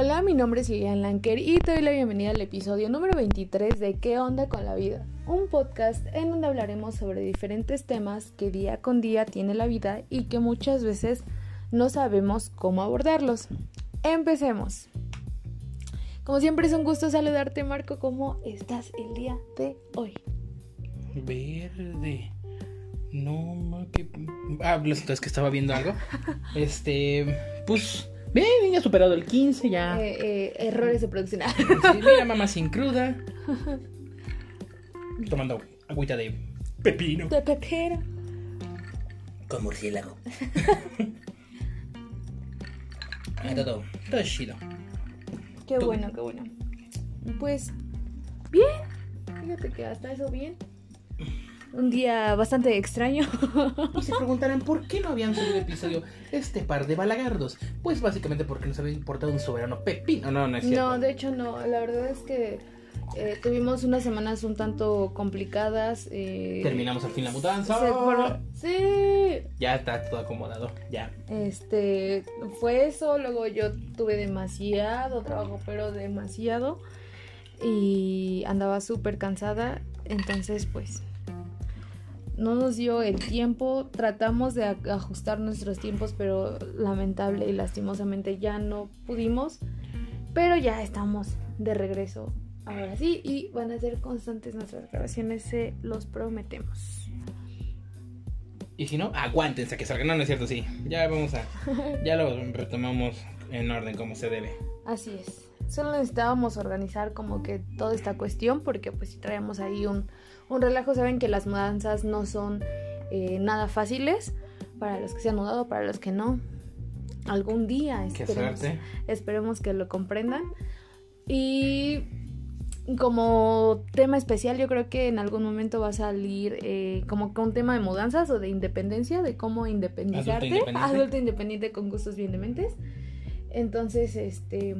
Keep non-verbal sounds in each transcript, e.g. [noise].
Hola, mi nombre es Lilian Lanker y te doy la bienvenida al episodio número 23 de ¿Qué onda con la vida? Un podcast en donde hablaremos sobre diferentes temas que día con día tiene la vida y que muchas veces no sabemos cómo abordarlos. Empecemos. Como siempre es un gusto saludarte Marco, ¿cómo estás el día de hoy? Verde. No, que... Ah, es que estaba viendo algo. [laughs] Este, pues, bien, ya superado el 15, ya. Eh, eh, errores de producción. Sí, mira, mamá sin cruda. Tomando agüita de pepino. de pepero. Con murciélago. Ah, todo, todo chido. Qué bueno, qué bueno. Pues, bien. Fíjate que hasta eso bien. Un día bastante extraño. Y se preguntarán por qué no habían subido episodio este par de balagardos. Pues básicamente porque nos había importado un soberano pepino. No, no es cierto. No, de hecho no. La verdad es que eh, tuvimos unas semanas un tanto complicadas. eh, Terminamos al fin la mudanza. se fueron- Sí. Ya está todo acomodado. Ya. Este, fue eso. Luego yo tuve demasiado trabajo, pero demasiado. Y andaba súper cansada. Entonces, pues, no nos dio el tiempo. Tratamos de ajustar nuestros tiempos, pero lamentable y lastimosamente ya no pudimos. Pero ya estamos de regreso. Ahora sí, y van a ser constantes nuestras grabaciones, se los prometemos. Y si no, aguántense que salga. No, no es cierto, sí. Ya vamos a. Ya lo retomamos en orden como se debe. Así es. Solo necesitábamos organizar como que toda esta cuestión porque pues si traemos ahí un, un relajo, saben que las mudanzas no son eh, nada fáciles para los que se han mudado, para los que no. Algún día esperemos, esperemos que lo comprendan. Y como tema especial yo creo que en algún momento va a salir eh, como que un tema de mudanzas o de independencia, de cómo independizarte. independiente. [laughs] Adulto independiente con gustos bien dementes. Entonces, este,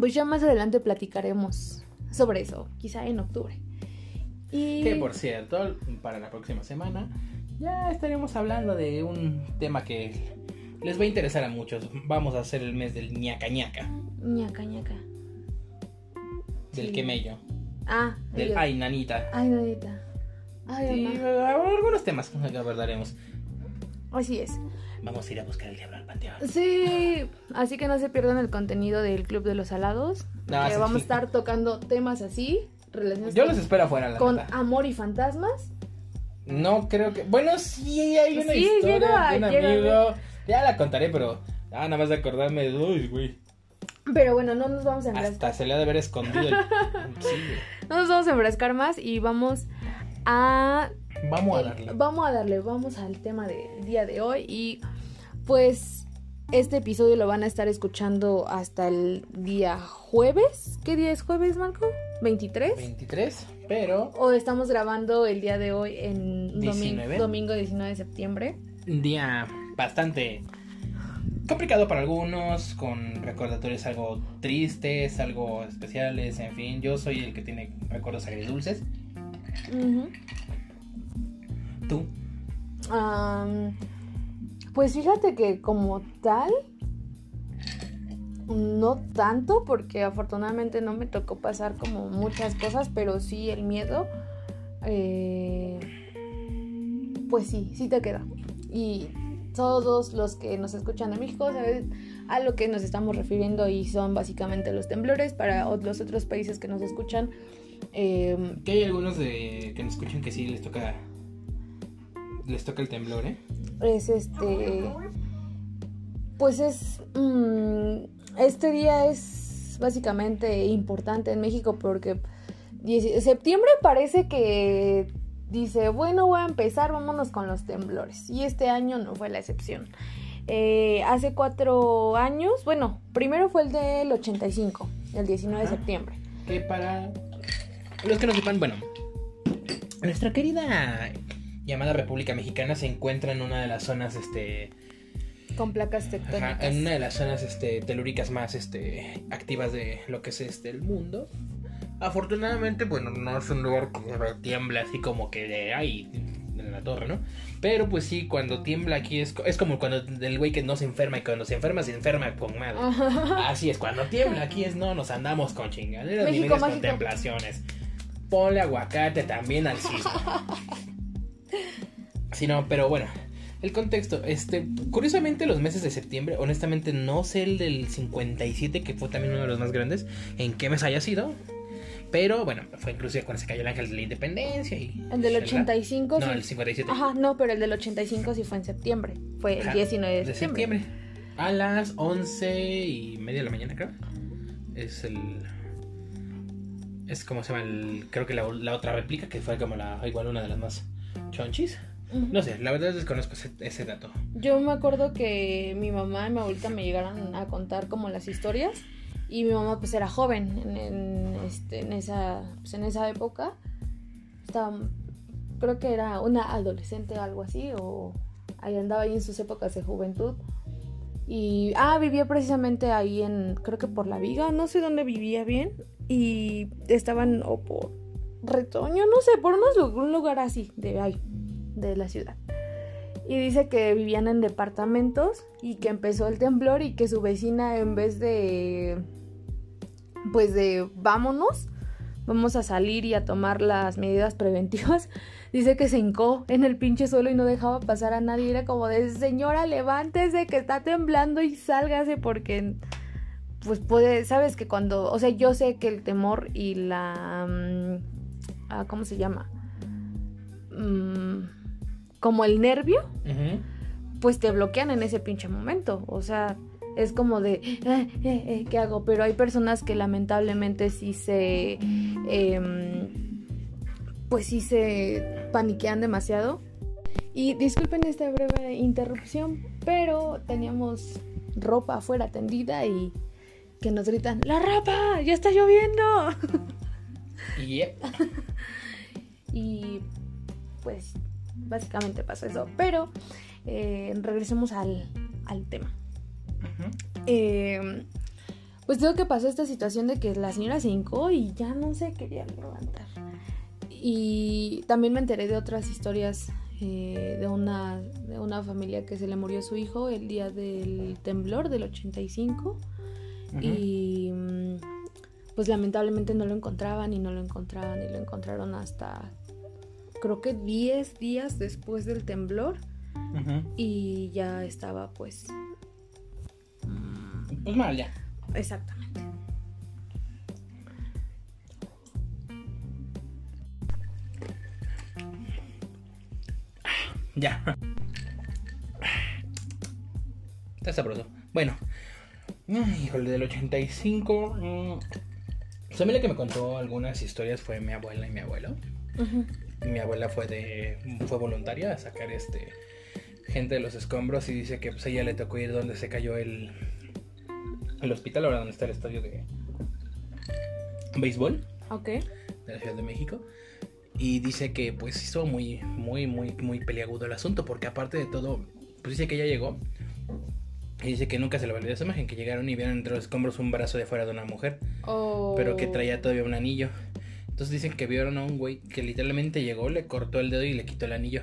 pues ya más adelante platicaremos sobre eso, quizá en octubre. Y Que por cierto, para la próxima semana ya estaremos hablando de un tema que les va a interesar a muchos. Vamos a hacer el mes del ñaca ñaca, ñaca ñaca. del Sí. quemello, Ah, del ay nanita. Ay, Nadita. Ay, Sí, algunos temas que abordaremos. Así es. Vamos a ir a buscar el diablo al panteón. Sí, así que no se pierdan el contenido del Club de los Salados. No, que sí, vamos a estar tocando temas así, relacionados Yo con, los espero afuera, la con neta. amor y fantasmas. No creo que. Bueno, sí, hay una Sí, historia llega- de un llega- amigo. Ya la contaré, pero. Ah, nada más de acordarme de. Uy, güey. Pero bueno, no nos vamos a enfrascar. Hasta se le ha de haber escondido el. [laughs] Sí. No nos vamos a enfrascar más y vamos a Vamos a darle. Vamos a darle, vamos al tema del día de hoy y pues este episodio lo van a estar escuchando hasta el día jueves. ¿Qué día es jueves, Marco? ¿23? 23, pero. O estamos grabando el día de hoy en domi- 19. domingo 19 de septiembre. Un día bastante. Complicado para algunos, con recordatorios algo tristes, algo especiales, en fin. Yo soy el que tiene recuerdos agridulces. Ujú. Tú. Am, pues fíjate que como tal, no tanto, porque afortunadamente no me tocó pasar como muchas cosas, pero sí el miedo, eh, pues sí, sí te queda. Y todos los que nos escuchan de México saben a lo que nos estamos refiriendo y son básicamente los temblores para los otros países que nos escuchan. em, Que hay algunos de que nos escuchan que sí les toca. Les toca el temblor, ¿eh? es este pues es mm, este día es básicamente importante en México porque 10 septiembre parece que dice bueno voy a empezar vámonos con los temblores y este año no fue la excepción. Eh, hace cuatro años bueno primero fue el del 85 el 19 de septiembre. Que para los que no sepan, bueno, nuestra querida llamada República Mexicana se encuentra en una de las zonas, este, con placas ajá, tectónicas en una de las zonas, este, telúricas más, este, activas de lo que es este el mundo. Afortunadamente, bueno, no es un lugar que tiembla así como que de ay, en la torre, ¿no? Pero pues sí, cuando tiembla aquí es, es como cuando el güey que no se enferma y cuando se enferma se enferma con madre. Así es, cuando tiembla aquí es no nos andamos con chingaderas ni medias contemplaciones. Ponle aguacate también al sismo. [laughs] Sí, no, pero bueno, el contexto, este, curiosamente los meses de septiembre, honestamente no sé el del 57, que fue también uno de los más grandes, en qué mes haya sido. Pero bueno, fue inclusive cuando se cayó el ángel de la independencia y... El del 85... No, el 57. Ajá, no, pero el del 85 sí fue en septiembre. Fue el 19 de septiembre. A las 11 y media de la mañana, creo. Es el... Es como se llama el... Creo que la, la otra réplica, que fue como la... Igual una de las más chonchis. No sé, la verdad desconozco ese, ese, dato. Yo me acuerdo que mi mamá y mi abuelita me llegaron a contar como las historias y mi mamá pues era joven en, este, en, esa, pues, en esa época. Estaba, creo que era una adolescente o algo así o ahí andaba ahí en sus épocas de juventud. Y, ah, vivía precisamente ahí en, creo que por la viga, no sé dónde vivía bien. Y estaban, o por Retoño, no sé, por unos, un lugar así de ahí de la ciudad. Y dice que vivían en departamentos y que empezó el temblor y que su vecina en vez de pues de vámonos, vamos a salir y a tomar las medidas preventivas, [laughs] dice que se hincó en el pinche suelo y no dejaba pasar a nadie. Era como de señora, levántese que está temblando y sálgase porque pues puede, sabes que cuando, o sea, yo sé que el temor y la mm, ah, ¿cómo se llama? Mm, como el nervio, pues te bloquean en ese pinche momento. O sea, es como de, eh, eh, eh, ¿qué hago? Pero hay personas que lamentablemente sí se, em, pues sí se paniquean demasiado. Y disculpen esta breve interrupción, pero teníamos ropa afuera tendida y que nos gritan, ¡La ropa! ¡Ya está lloviendo! [laughs] y pues básicamente pasa eso. Pero eh, regresemos al, tema. Eh, pues digo que pasó esta situación de que la señora se hincó y ya no se quería levantar. Y también me enteré de otras historias eh, de, una, de una familia que se le murió su hijo el día del temblor del 85. Y mm, pues lamentablemente no lo encontraban y no lo encontraban y lo encontraron hasta creo que 10 días después del temblor y ya estaba pues... Pues mal ya. Exactamente. Ya. Está sabroso. Bueno. Híjole, del 85. Mmm, la que me contó algunas historias fue mi abuela y mi abuelo mi abuela fue de fue voluntaria a sacar este gente de los escombros y dice que pues ella le tocó ir donde se cayó el el hospital ahora donde está el estadio de béisbol Ok. de la Ciudad de México y dice que pues hizo muy muy muy muy peliagudo el asunto porque aparte de todo pues dice que ella llegó y dice que nunca se le olvidó esa imagen que llegaron y vieron entre los escombros un brazo de fuera de una mujer pero que oh. traía todavía un anillo entonces dicen que vieron a un güey que literalmente llegó, le cortó el dedo y le quitó el anillo.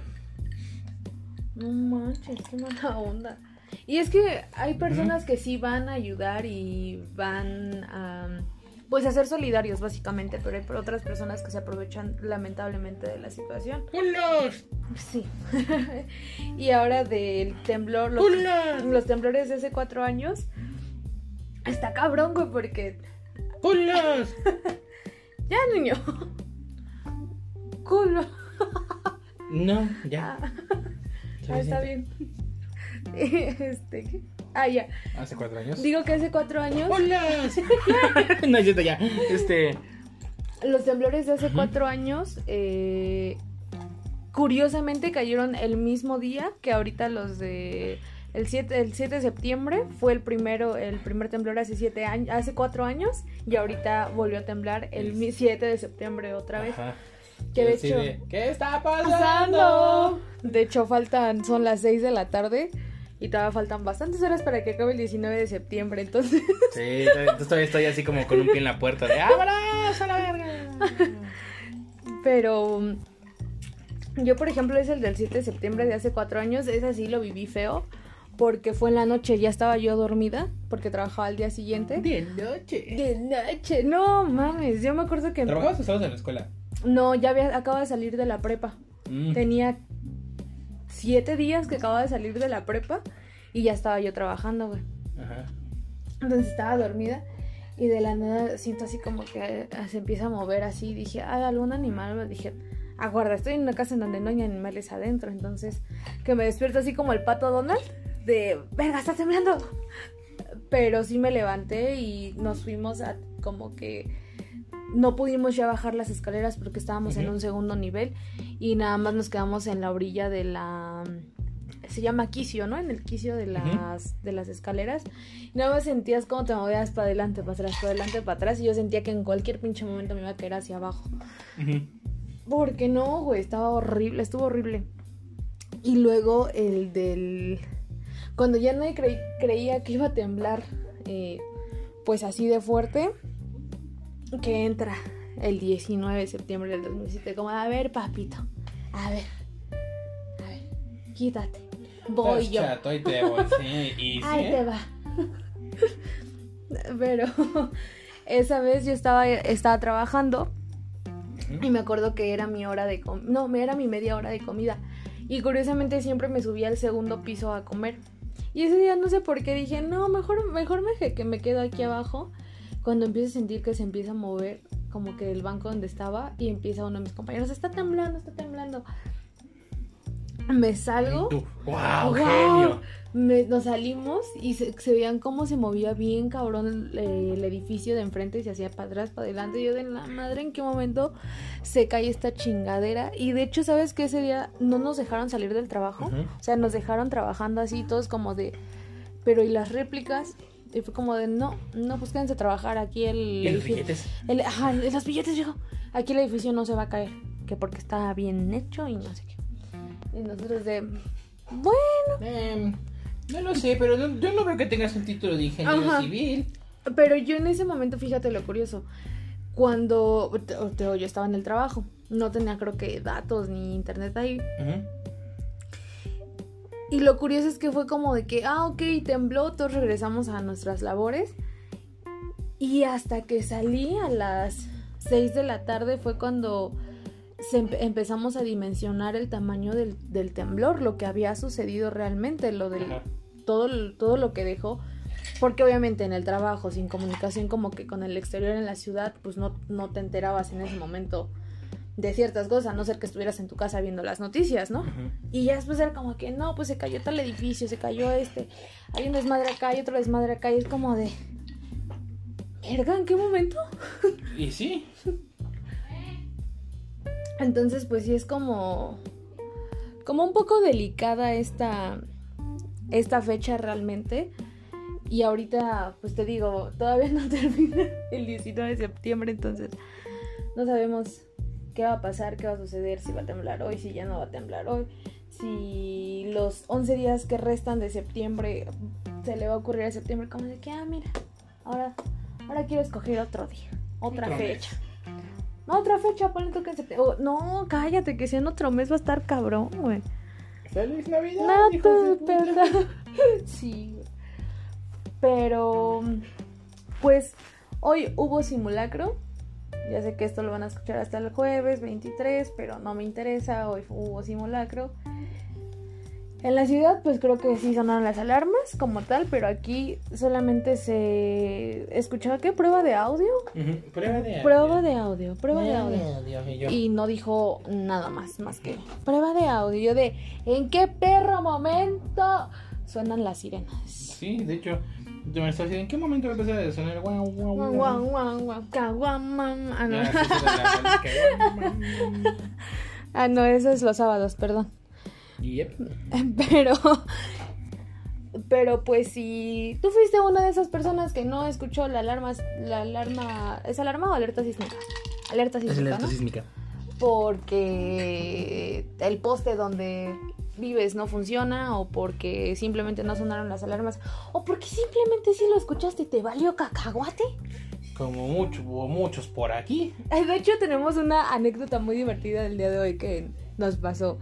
No manches, qué mala onda. Y es que hay personas que sí van a ayudar y van a pues a ser solidarios básicamente, pero hay otras personas que se aprovechan lamentablemente de la situación. ¡Holas! Sí. [laughs] y ahora del temblor, los, los, temblores de hace cuatro años, está cabrón, güey, porque... ¡Holas! [laughs] Ya, niño. Culo. No, ya. Ah, ah está bien. [laughs] Este, ¿qué? Ah, ya. Hace cuatro años. Digo que hace cuatro años. ¡Hola! [laughs] [laughs] no, ya ya. Este. Los temblores de hace cuatro años, eh, curiosamente cayeron el mismo día que ahorita los de el 7, el 7 de septiembre fue el primero, el primer temblor hace siete años, hace cuatro años y ahorita volvió a temblar el 7 de septiembre otra vez. Que de hecho, ¿qué está pasando? De hecho faltan, son las 6 de la tarde y todavía faltan bastantes horas para que acabe el 19 de septiembre, entonces. Sí, todavía estoy así como con un pie en la puerta de ¡Vámonos a la verga! [laughs] Pero Yo, por ejemplo, es el del 7 de septiembre de hace cuatro años. Ese sí lo viví feo. Porque fue en la noche, ya estaba yo dormida. Porque trabajaba al día siguiente. De noche. De noche. No mames, yo me acuerdo que. ¿Trabajabas o estabas en la escuela? No, ya había, acaba de salir de la prepa. Mm. Tenía siete días que acababa de salir de la prepa. Y ya estaba yo trabajando, güey. Ajá. Entonces estaba dormida y de la nada siento así como que eh, se empieza a mover así. Dije, ah, algún animal. Dije, aguarda, estoy en una casa en donde no hay animales adentro. Entonces, que me despierto así como el pato Donald de, verga, está temblando. Pero sí me levanté y nos fuimos a como que no pudimos ya bajar las escaleras porque estábamos en un segundo nivel y nada más nos quedamos en la orilla de la se llama quicio, ¿no? En el quicio de las de las escaleras. Y nada más sentías como te movías para adelante, para atrás, para adelante, para atrás y yo sentía que en cualquier pinche momento me iba a caer hacia abajo. Ujú. Porque no, güey, estaba horrible, estuvo horrible. Y luego el del... Cuando ya nadie creí- creía que iba a temblar, eh, pues así de fuerte, que entra el 19 de septiembre del 2007, como, a ver, papito, a ver, a ver, quítate, voy Estás yo. chato, [laughs] ahí te voy, sí. Y sí, Ahí ¿eh? te va. [laughs] Pero esa vez yo estaba, estaba trabajando y me acuerdo que era mi hora de no, me era mi media hora de comida. Y curiosamente siempre me subía al segundo piso a comer. Y ese día no sé por qué dije, no, mejor, mejor me, que me quedo aquí abajo. Cuando empiezo a sentir que se empieza a mover como que el banco donde estaba y empieza uno de mis compañeros, está temblando, está temblando. Me salgo. Tú, ¡Wow. Me- nos salimos y se, se veían cómo se movía bien cabrón el, el edificio de enfrente y se hacía para atrás, para adelante. Y yo de la madre, ¿en qué momento se cae esta chingadera? Y de hecho, ¿sabes qué? Ese día no nos dejaron salir del trabajo. O sea, nos dejaron trabajando así, todos como de... Pero ¿y las réplicas? Y fue como de, no, no, pues quédense a trabajar aquí el ¿Y los billetes? El, ajá, los billetes, viejo. Aquí el edificio no se va a caer. Que porque está bien hecho y no sé qué. Y nosotros de... Bueno. Em, no lo sé, pero yo, yo no veo que tengas un título de ingeniero Ajá. civil. Pero yo en ese momento, fíjate lo curioso. Cuando te- te- yo estaba en el trabajo, no tenía creo que datos ni internet ahí. Y lo curioso es que fue como de que, ah, ok, tembló, todos regresamos a nuestras labores. Y hasta que salí a las 6 de la tarde fue cuando empe- empezamos a dimensionar el tamaño del, del temblor, lo que había sucedido realmente, lo del, Ajá. todo, todo lo que dejó. Porque obviamente en el trabajo, sin comunicación como que con el exterior en la ciudad, pues no, no te enterabas en ese momento de ciertas cosas, a no ser que estuvieras en tu casa viendo las noticias, ¿no? Ujú. Y ya después era como que, no, pues se cayó tal edificio, se cayó este, hay un desmadre acá, hay otro desmadre acá, y es como de... ¿Verga? ¿En qué momento? Y sí, [laughs] Entonces, pues sí es como... Como un poco delicada esta... Esta fecha realmente. Y ahorita, pues te digo, todavía [laughs] no termina el 19 de septiembre, entonces no sabemos qué va a pasar, qué va a suceder, si va a temblar hoy, si ya no va a temblar hoy, si los 11 días que restan de septiembre se le va a ocurrir a septiembre como de que, ah, mira, ahora, ahora quiero escoger otro día, otra mes. No, otra fecha, ponle que en septiembre. Oh, no, cállate, que si en otro mes va a estar cabrón, güey. ¡Feliz Navidad! No, hijos de tú, perdón. [laughs] Sí, güey. Pero, pues, hoy hubo simulacro. Ya sé que esto lo van a escuchar hasta el jueves 23, pero no me interesa. Hoy hubo simulacro. En la ciudad, pues creo que sí sonaron las alarmas como tal, pero aquí solamente se escuchaba que prueba de audio. Prueba de Prueba de audio, prueba de audio. audio. Y yo, Y no dijo nada más, más que prueba de audio. Yo de, ¿en qué perro momento suenan las sirenas? Sí, de hecho, yo me estaba diciendo, ¿en qué momento va a sonar [laughs] guau, Ah, no, eso es los sábados, perdón. Yep. [laughs] Pero, pero pues si tú fuiste una de esas personas que no escuchó la alarma, la alarma, ¿es alarma o alerta sísmica? Alerta Es sísmica, alerta ¿no? sísmica. porque el poste donde vives no funciona o porque simplemente no sonaron las alarmas o porque simplemente sí lo escuchaste y te valió cacahuate. Como mucho, hubo muchos por aquí. De hecho tenemos una anécdota muy divertida del día de hoy que nos pasó.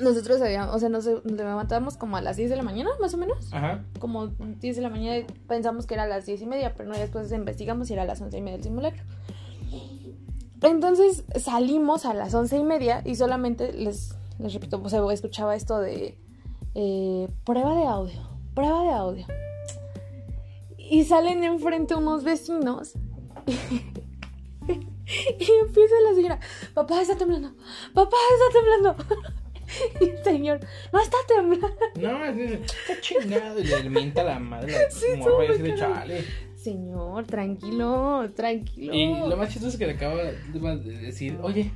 Nosotros habíamos, o sea, nos, nos levantamos como a las 10 de la mañana, más o menos. Ajá. Como 10 de la mañana pensamos que era a las 10 y media, pero no, después investigamos y era a las 11 y media del simulacro. Entonces salimos a las 11 y media y solamente les, les repito, o sea, escuchaba esto de eh, prueba de audio, prueba de audio. Y salen enfrente unos vecinos [laughs] y empieza la señora, papá está temblando, papá está temblando. [laughs] Y el señor, no está temblando. No, es está chingado. Y le mienta la madre. Sí, como morra y así de chale. Señor, tranquilo, tranquilo. Y lo más chistoso es que le acabo de decir, oye,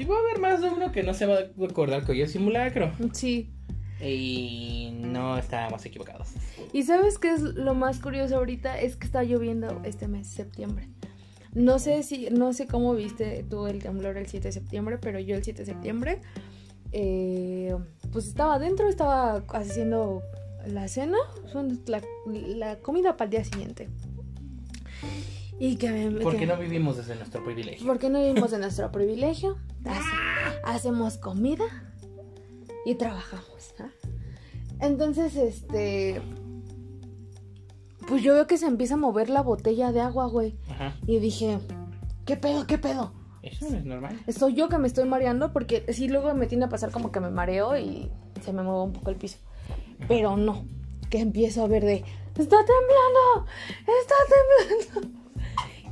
y va a haber más de uno que no se va a acordar que hoy es simulacro. Sí. Y no estábamos equivocados. Y sabes qué es lo más curioso ahorita es que está lloviendo este mes, septiembre. No sé si, no sé cómo viste tú el temblor el 7 de septiembre, pero yo el 7 de septiembre, eh, pues estaba adentro, estaba haciendo la cena, la, la comida para el día siguiente. Y que me... Porque que- no vivimos desde nuestro privilegio. porque no vivimos de [laughs] nuestro privilegio. Hace- hacemos comida y trabajamos. ¿ah? Entonces, este. Pues yo veo que se empieza a mover la botella de agua, güey. Ajá. Y dije, ¿qué pedo, qué pedo? Eso no es normal. Soy yo que me estoy mareando porque sí, luego me tiene a pasar como que me mareo y se me mueve un poco el piso. Pero no, que empiezo a ver de, está temblando, está temblando. [laughs]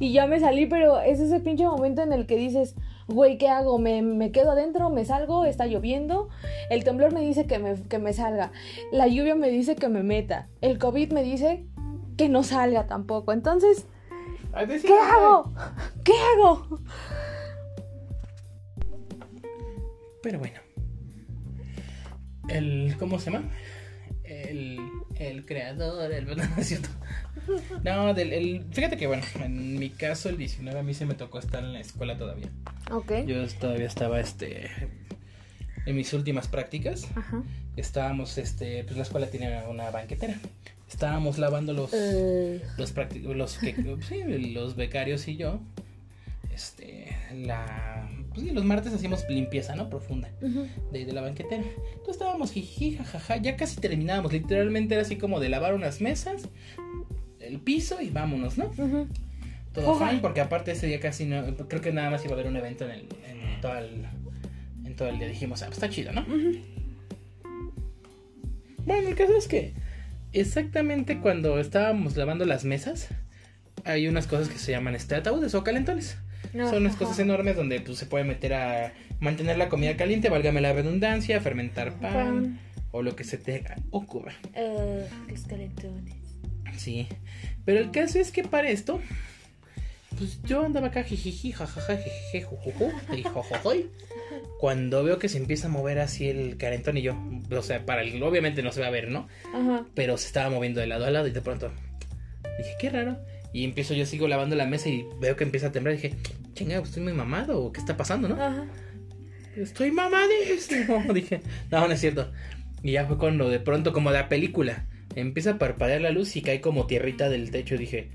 Y ya me salí, pero es ese pinche momento en el que dices, güey, ¿qué hago? ¿Me, me quedo adentro? ¿Me salgo? ¿Está lloviendo? El temblor me dice que me, que me salga. La lluvia me dice que me meta. El COVID me dice que no salga tampoco. Entonces, ¿qué hago? ¿Qué hago? Pero bueno. El. ¿Cómo se llama? El. El creador, el. [laughs] No, no es cierto. No, del, el, fíjate que bueno, en mi caso el 19 a mí se me tocó estar en la escuela todavía. Ok. Yo todavía estaba este en mis últimas prácticas. Ajá. Estábamos este, pues la escuela tiene una banquetera. Estábamos lavando los Eh, los los que [laughs] sí, los becarios y yo este la pues sí, los martes hacíamos limpieza, ¿no? Profunda ujú. de, de la banquetera. Entonces estábamos jiji, jajaja, ya casi terminábamos. Literalmente era así como de lavar unas mesas, el piso y vámonos, ¿no? Todo Ojalá. fine, porque aparte ese día casi no, creo que nada más iba a haber un evento en, el, en, todo, el, en todo el día. Dijimos, ah, pues está chido, ¿no? Bueno, el caso es que exactamente cuando estábamos lavando las mesas, hay unas cosas que se llaman este, ataúdes o calentones. Son unas Ajá. cosas enormes donde pues, se puede meter a mantener la comida caliente, válgame la redundancia, fermentar pan, Pan. o lo que se te ocurra. Eh, los calentones. Sí, pero el caso es que para esto, pues yo andaba acá jijiji, jajaja, jejeje, jujuju, y jojojoy, [laughs] Cuando veo que se empieza a mover así el calentón y yo, o sea, para el, obviamente no se va a ver, ¿no? Ajá. Pero se estaba moviendo de lado a lado y de pronto dije, qué raro. Y empiezo, yo sigo lavando la mesa y veo que empieza a temblar. dije, chinga, ¿estoy muy mamado o qué está pasando, no? Ajá. Estoy mamadísimo. [laughs] [laughs] Dije, no, no es cierto. Y ya fue cuando de pronto, como de la película, empieza a parpadear la luz y cae como tierrita del techo. Dije,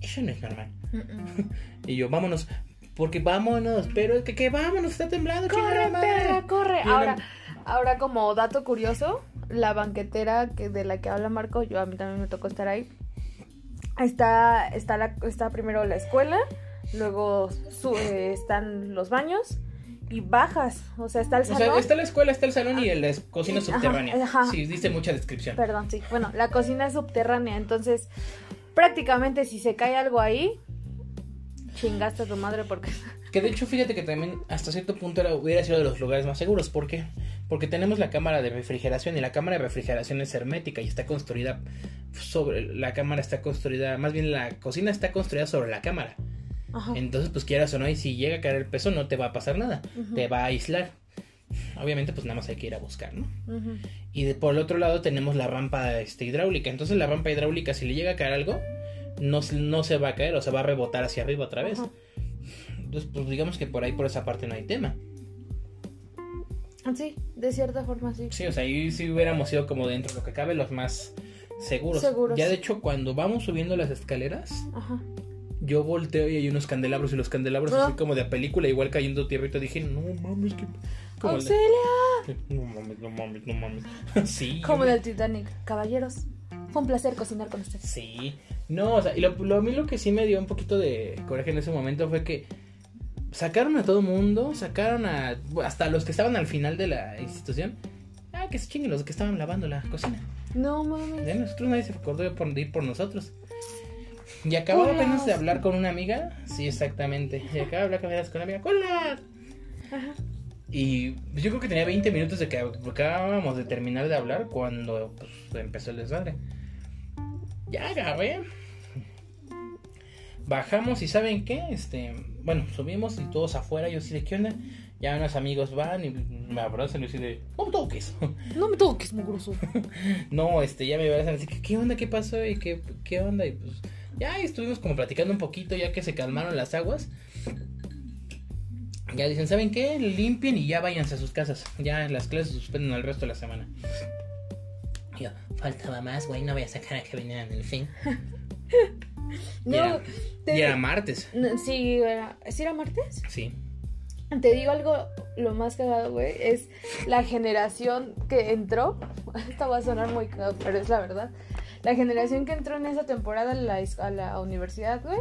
eso no es normal. Mm-mm. [laughs] Y yo, vámonos. Porque vámonos, pero es que, que vámonos, está temblando, Corre, perra, corre. Y Ahora, ahora como dato curioso, la banquetera que de la que habla Marco, yo a mí también me tocó estar ahí. Está, está, la, está primero la escuela, luego su- eh, están los baños y bajas. O sea, está el O salón. sea, está la escuela, está el salón y la cocina Ajá, subterránea. ajá. Sí, dice mucha descripción. Perdón, sí. Bueno, la cocina es subterránea, entonces prácticamente si se cae algo ahí, chingaste a tu madre porque... Que de hecho, fíjate que también hasta cierto punto era, hubiera sido de los lugares más seguros. ¿Por qué? Porque tenemos la cámara de refrigeración y la cámara de refrigeración es hermética y está construida sobre. La cámara está construida, más bien la cocina está construida sobre la cámara. Ajá. Entonces, pues quieras o no, y si llega a caer el peso, no te va a pasar nada. Te va a aislar. Obviamente, pues nada más hay que ir a buscar, ¿no? Y de- por el otro lado tenemos la rampa este, hidráulica. Entonces, la rampa hidráulica, si le llega a caer algo, no, se- no se va a caer, o sea, va a rebotar hacia arriba otra vez. Entonces, pues digamos que por ahí, por esa parte, no hay tema. Sí, de cierta forma sí. Sí, o sea, ahí sí hubiéramos sido como dentro de lo que cabe los más seguros. Seguros. Ya de hecho, cuando vamos subiendo las escaleras, Ajá. Yo volteo y hay unos candelabros y los candelabros Ah. así como de película, igual cayendo tierrita. Dije, no mames, que. ¡Auxilia! No mames, no mames, no mames. [laughs] sí. [laughs] Como del Titanic. Caballeros, fue un placer cocinar con ustedes. Sí. No, o sea, y lo, lo- a mí lo que sí me dio un poquito de coraje en ese momento fue que sacaron a todo mundo, sacaron a hasta los que estaban al final de la institución. Ah, que se chinguen los que estaban lavando la cocina. No mames. De nosotros nadie se acordó de ir por nosotros. Y acababa ¡Culas! apenas de hablar con una amiga. Sí, exactamente. Y acaba de hablar con con una amiga. ¡Culas! Ajá. Y pues, yo creo que tenía 20 minutos de que acabábamos de terminar de hablar cuando pues, empezó el desmadre. Ya agarré. Bajamos y ¿saben qué? Este, bueno, subimos y todos afuera. Yo así de, ¿qué onda? Ya unos amigos van y me abrazan y yo así de, no me toques. [laughs] No me toques, mugroso. [laughs] no, este, ya me abrazan así que, ¿qué onda? ¿Qué pasó? ¿Y qué, qué onda? Y pues ya estuvimos como platicando un poquito ya que se calmaron las aguas. Ya dicen, ¿saben qué? Limpien y ya váyanse a sus casas. Ya las clases se suspenden el resto de la semana. Y Yo, faltaba más, güey, no voy a sacar a que vinieran el fin. [laughs] Y No, era, te- y era martes. no, sí, era, ¿sí era martes? Sí. Te digo algo, lo más cagado, güey, es la generación que entró. [laughs] Esto va a sonar muy cagado, pero es la verdad. La generación que entró en esa temporada a la, a la universidad, güey.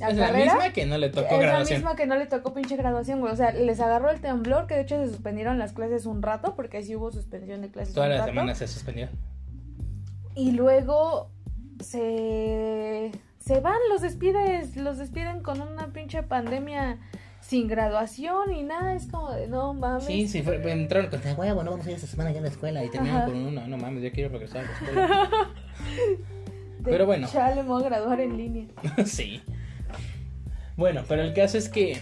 a Es la misma que no le tocó es la graduación. misma que no le tocó pinche graduación, güey. O sea, les agarró el temblor, que de hecho se suspendieron las clases un rato, porque sí hubo suspensión de clases Toda un la rato. semana se suspendió. Y luego se se van, los despides, los despiden con una pinche pandemia sin graduación y nada, es como de no mames. Sí, sí, fue, entraron con, "Ah, huevo, no vamos a ir esta semana ya a la escuela. Y terminaron con uno, no mames, yo quiero regresar a la escuela. [laughs] Pero bueno. Chale, me voy a graduar en línea. [laughs] sí. Bueno, pero el caso es que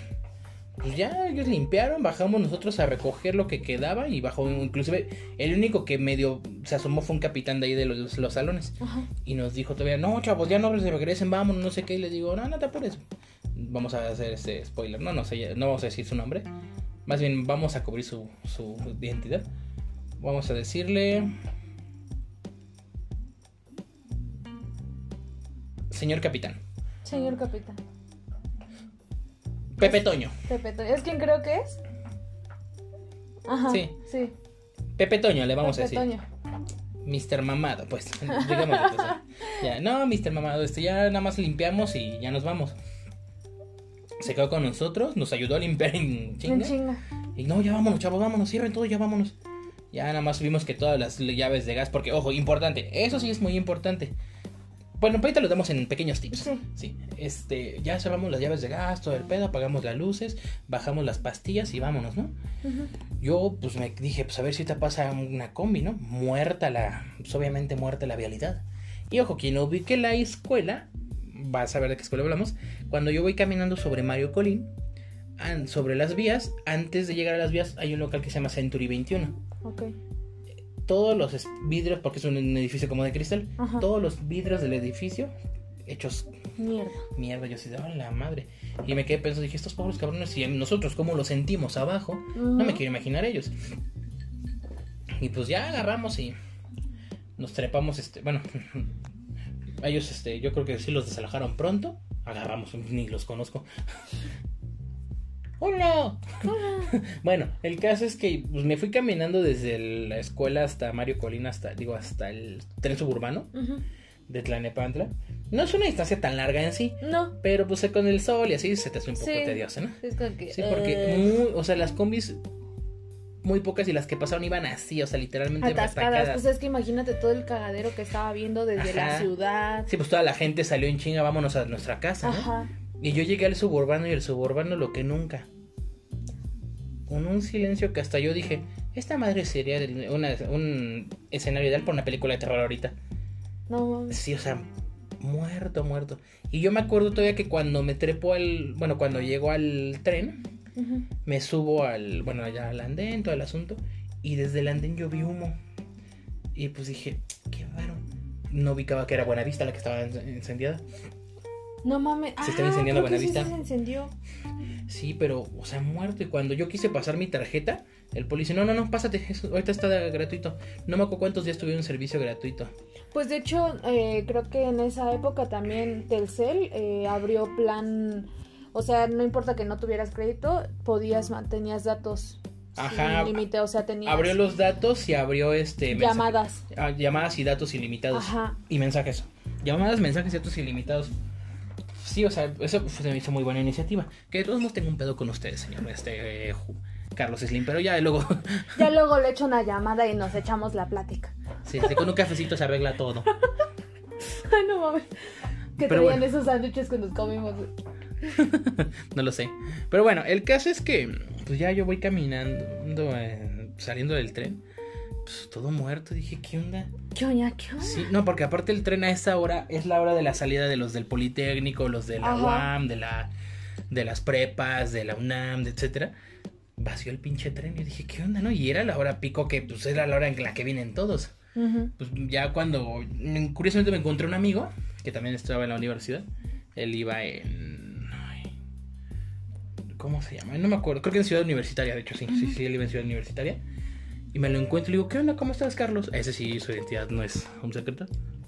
pues ya ellos limpiaron, bajamos nosotros a recoger lo que quedaba y bajó inclusive el único que medio se asomó fue un capitán de ahí de los, los salones Ajá. y nos dijo todavía, "No, chavos, ya no se regresen, vamos, no sé qué." Y le digo, "No, no te apures." Vamos a hacer este spoiler. No, no sé, no vamos a decir su nombre. Más bien vamos a cubrir su su identidad. Vamos a decirle Señor capitán. Señor capitán. Pepe Toño. Pepe Toño. ¿Es quien creo que es? Ajá. Sí. Sí. Pepe Toño le vamos a Pepe decir. Toño. Mr. Mamado, pues. [laughs] Digamos ya, no, Mr. Mamado, este ya nada más limpiamos y ya nos vamos. Se quedó con nosotros, nos ayudó a limpiar en En chinga. chinga. Y no, ya vámonos, chavos, vámonos, cierren todo, ya vámonos. Ya nada más vimos que todas las llaves de gas, porque, ojo, importante, eso sí es muy importante. Bueno, ahorita lo damos en pequeños tips. Sí. este, ya cerramos las llaves de gas, todo el pedo, apagamos las luces, bajamos las pastillas y vámonos, ¿no? Ujú. Yo, pues me dije, pues a ver si te pasa una combi, ¿no? Muerta la, pues obviamente muerta la vialidad. Y ojo, quien ubique la escuela, va a saber de qué escuela hablamos. Cuando yo voy caminando sobre Mario Colín, sobre las vías, antes de llegar a las vías hay un local que se llama Century 21. Ok. Todos los vidrios, porque es un edificio como de cristal, Ajá. todos los vidrios del edificio hechos Mierda. mierda. Yo así de, "Oh, la madre. Y me quedé pensando, dije, estos pobres cabrones, y nosotros cómo lo sentimos abajo, no me quiero imaginar ellos. Y pues ya agarramos y nos trepamos, este, bueno, [laughs] ellos, este, yo creo que sí los desalojaron pronto. Agarramos, ni los conozco. [laughs] ¡Hola! [laughs] bueno, el caso es que pues, me fui caminando desde la escuela hasta Mario Colina, hasta, digo, hasta el tren suburbano de Tlanepantla. No es una distancia tan larga en sí, No. pero pues con el sol y así se te hace un poco Sí. tedioso, ¿no? Es como que. Sí, porque, eh, muy- o sea, las combis muy pocas y las que pasaron iban así, o sea, literalmente atascadas. atacadas. Pues es que imagínate todo el cagadero que estaba viendo desde la ciudad. Sí, pues toda la gente salió en chinga, vámonos a nuestra casa, ¿no? Ajá. Y yo llegué al suburbano y el suburbano lo que nunca. Con un silencio que hasta yo dije, esta madre sería una- un escenario ideal para una película de terror ahorita. No. Sí, o sea, muerto, muerto. Y yo me acuerdo todavía que cuando me trepo al, bueno, cuando llego al tren, me subo al, bueno, allá al andén, todo el asunto, y desde el andén yo vi humo. Y pues dije, qué raro. No ubicaba que era Buenavista la que estaba en- encendida. No mames. Se estaba Ah, incendiando creo que sí Buenavista. se incendió. Sí, pero, o sea, muerto. Y cuando yo quise pasar mi tarjeta, el policía, no, no, no, pásate, eso ahorita está gratuito. No me acuerdo cuántos días tuvieron servicio gratuito. Pues de hecho, eh, creo que en esa época también Telcel eh, abrió plan, o sea, no importa que no tuvieras crédito, podías, tenías datos Ajá. sin límite, o sea, tenías Abrió los datos y abrió este mensaje- llamadas. Ah, llamadas y datos ilimitados. Ajá. Y mensajes. Llamadas, mensajes y datos ilimitados. Sí, o sea, eso se me hizo muy buena iniciativa. Que de todos modos tengo un pedo con ustedes, señor este eh, Carlos Slim, pero ya luego, [laughs] Ya luego le echo una llamada y nos echamos la plática. sí, sí, con un cafecito se arregla todo. [laughs] Ay, no mames. Que traían bueno. esos sándwiches que nos comimos. [laughs] no lo sé. Pero bueno, el caso es que pues ya yo voy caminando, eh, saliendo del tren. Pues todo muerto, dije, ¿qué onda? ¿Qué oña? ¿Qué oña? Sí, no, porque aparte el tren a esa hora es la hora de la salida de los del Politécnico, los de la Ajá. UAM, de la de las prepas, de la UNAM, etcétera. Vació el pinche tren y dije, ¿qué onda, no? Y era la hora pico que pues era la hora en la que vienen todos. Pues ya cuando curiosamente me encontré un amigo que también estaba en la universidad. Él iba en ay, ¿Cómo se llama? No me acuerdo. Creo que en Ciudad Universitaria, de hecho, sí. Sí, sí, él iba en Ciudad Universitaria. Y me lo encuentro y digo, ¿qué onda? ¿Cómo estás, Carlos? Ese sí, su identidad no es un secreto.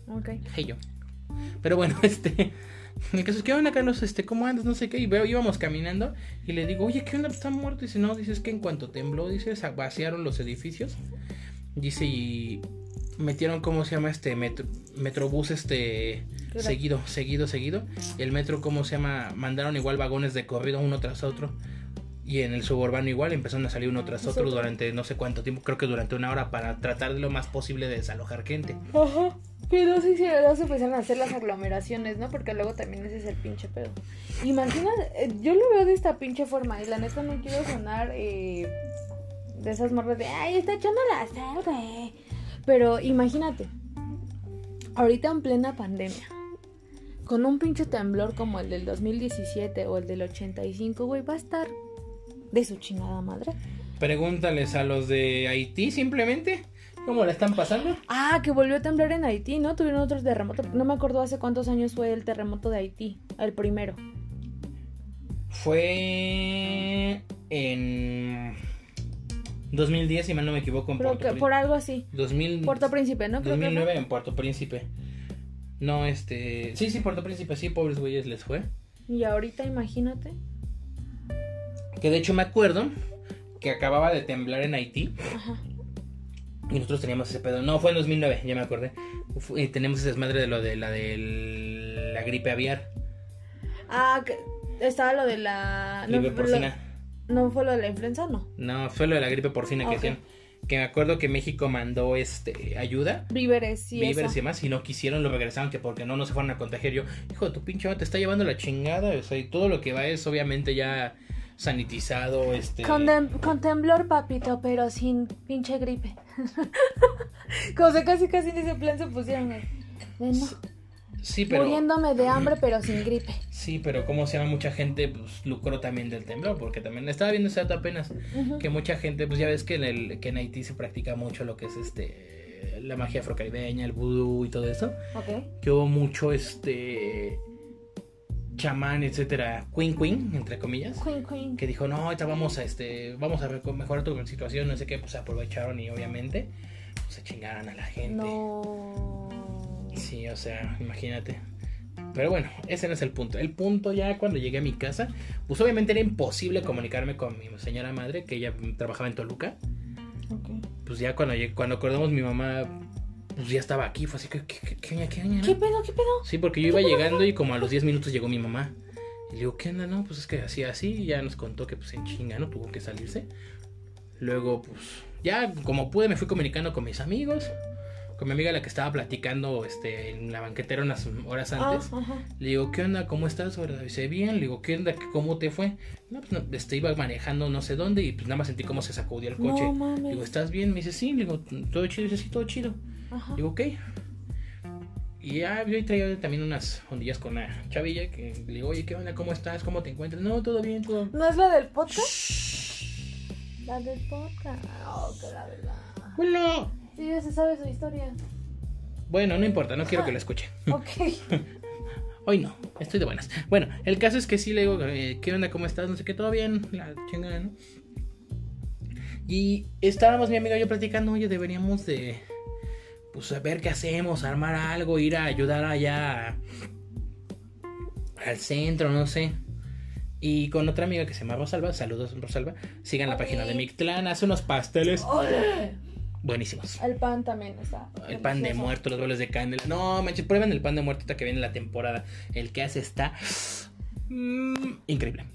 Ok. Hey yo. Pero bueno, [laughs] este. El caso es, ¿qué onda, Carlos? Este, ¿cómo andas? No sé qué. Y veo, íbamos caminando. Y le digo, oye, ¿qué onda? ¿Está muerto? Dice, no, dice, es que en cuanto tembló, dice, sa- vaciaron los edificios. Dice, y metieron, ¿cómo se llama? Este metro, metrobús, este. Seguido, seguido, seguido. Y el metro, ¿cómo se llama? Mandaron igual vagones de corrido uno tras otro. Y en el suburbano igual empezaron a salir uno tras otro durante no sé cuánto tiempo, creo que durante una hora para tratar de lo más posible de desalojar gente. Ajá. No se hicieron, se empezaron a hacer las aglomeraciones, ¿no? Porque luego también ese es el pinche pedo. Imagina, eh, yo lo veo de esta pinche forma y la neta no quiero sonar eh, de esas morras de, ay, está echando la sal, güey. Pero imagínate, ahorita en plena pandemia, con un pinche temblor como el del 2017 o el del 85, güey, va a estar de su chingada madre. Pregúntales a los de Haití simplemente cómo la están pasando. Ah, que volvió a temblar en Haití, ¿no? Tuvieron otros terremotos. No me acuerdo hace cuántos años fue el terremoto de Haití, el primero. Fue en 2010, si mal no me equivoco, en Creo Puerto que Príncipe. por algo así. 2000 Puerto Príncipe, ¿no? Creo que 2009 fue. en Puerto Príncipe. No, este... Sí, sí, Puerto Príncipe, sí, pobres güeyes les fue. Y ahorita imagínate. Que de hecho me acuerdo que acababa de temblar en Haití. Ajá. Y nosotros teníamos ese pedo. No, fue en 2009, ya me acordé. Y tenemos ese desmadre de lo de la de la gripe aviar. Ah, que estaba lo de la... No, Gripe lo- porcina. ¿No fue lo de la influenza? No. No, fue lo de la gripe porcina que Ok. decían. Que me acuerdo que México mandó este ayuda, Víveres, sí, víveres eso. y demás, y no quisieron, lo regresaron, que porque no, no se fueron a contagiar. Yo, hijo de tu pinche te está llevando la chingada. O sea, y todo lo que va es obviamente ya sanitizado, este. Con, temblor, papito, pero sin pinche gripe. [laughs] Como se casi casi en ese plan se pusieron. De no, Sí, pero. Muriéndome de hambre, pero sin gripe. Sí, pero como se llama mucha gente, pues lucró también del temblor, porque también estaba viendo ese dato apenas. Que mucha gente, pues ya ves que en, el, que en Haití se practica mucho lo que es este la magia afrocaribeña, el vudú y todo eso, Ok. que hubo mucho este chamán, etcétera, queen queen, entre comillas, Queen, queen. que dijo, "No, ahorita vamos a este vamos a mejorar tu situación", no sé qué, pues aprovecharon y obviamente pues, se chingaron a la gente. No. Sí, o sea, imagínate. Pero bueno, ese no es el punto. El punto ya cuando llegué a mi casa, pues obviamente era imposible comunicarme con mi señora madre, que ella trabajaba en Toluca. Pues ya cuando cuando acordamos mi mamá pues ya estaba aquí fue así que qué qué qué, qué, qué, ¿Qué pedo? ¿Qué pedo? sí porque yo iba llegando y como a los 10 minutos llegó mi mamá. Y le digo qué onda no pues es que así así y ya nos contó que pues en chinga no tuvo que salirse. Luego pues ya como pude me fui comunicando con mis amigos con mi amiga la que estaba platicando este en la banquetera unas horas Ah, antes le digo, ¿qué onda? ¿Cómo estás? Dice, bien. Le digo, ¿qué onda? ¿Cómo te fue? No, pues no, este, iba manejando no sé dónde y pues nada más sentí cómo se sacudió el coche. No mames. Digo, ¿estás bien? Me dice, sí. Le digo, ¿todo chido? Dice, sí, todo chido. Ajá. Digo, ok. Y ya yo traía también unas ondillas con una chavilla que le digo, oye, ¿qué onda? ¿Cómo estás? ¿Cómo te encuentras? No, todo bien, todo. ¿No es la del podcast? La del podcast. Oh, que la verdad. Bueno, Sí, ya se sabe su historia. bueno, no importa, no quiero que la escuche. [laughs] Ok. [laughs] Hoy no, estoy de buenas. Bueno, el caso es que sí le digo, eh, ¿qué onda? ¿Cómo estás? No sé qué, todo bien, la chingada, ¿no? Y estábamos mi amiga y yo platicando, oye, deberíamos de, pues a ver qué hacemos, armar algo, ir a ayudar allá al centro, no sé. Y con otra amiga que se llama Rosalba, saludos Rosalba, sigan la página de Mictlán, hace unos pasteles buenísimos. El pan también está. El pan de muerto, los boles de candela. No, manches, prueben el pan de muerto que viene la temporada. El que hace está mm, increíble.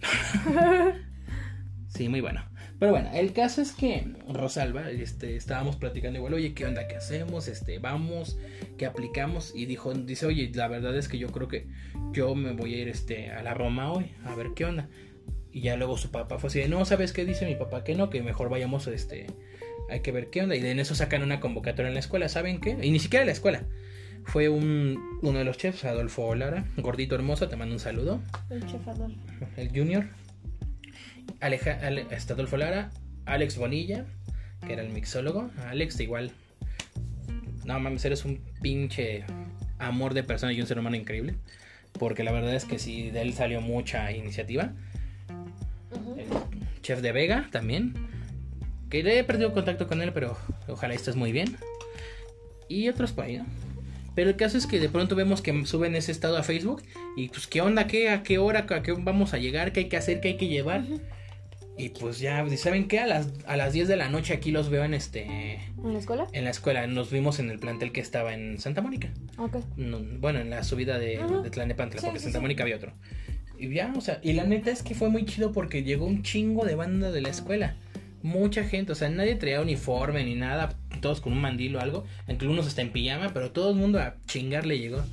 [laughs] sí, muy bueno. Pero bueno, el caso es que Rosalba, este, estábamos platicando igual, oye, ¿qué onda? ¿Qué hacemos? Este, vamos, ¿qué aplicamos? Y dijo, dice, oye, la verdad es que yo creo que yo me voy a ir este, a la Roma hoy, a ver qué onda. Y ya luego su papá fue así de, no, ¿sabes qué dice mi papá? Que no, que mejor vayamos, este, hay que ver qué onda. Y en eso sacan una convocatoria en la escuela, ¿saben qué? Y ni siquiera en la escuela. Fue un, uno de los chefs, Adolfo Lara, gordito hermoso, te mando un saludo. El chef Adolfo. El junior. Aleja, Ale, este, Adolfo Lara, Alex Bonilla, que era el mixólogo. Alex, igual. No mames, eres un pinche amor de persona y un ser humano increíble. Porque la verdad es que sí, de él salió mucha iniciativa. El chef de Vega también. Que le he perdido contacto con él, pero ojalá estés muy bien. Y otros por ahí, ¿no? Pero el caso es que de pronto vemos que suben ese estado a Facebook. Y pues, ¿qué onda? ¿Qué? ¿A qué hora? ¿A qué vamos a llegar? ¿Qué hay que hacer? ¿Qué hay que llevar? Y pues ya, ¿saben qué? A las, a las 10 de la noche aquí los veo en este... ¿En la escuela? En la escuela. Nos vimos en el plantel que estaba en Santa Mónica. Ok. No, bueno, en la subida de, Ajá. de Tlanepantla, Sí, porque sí, Santa sí. Mónica había otro. Y ya, o sea, y la neta es que fue muy chido porque llegó un chingo de banda de la escuela. Mucha gente, o sea, nadie traía uniforme ni nada, todos con un mandil o algo. Entre unos hasta en pijama, pero todo el mundo a chingar le llegó.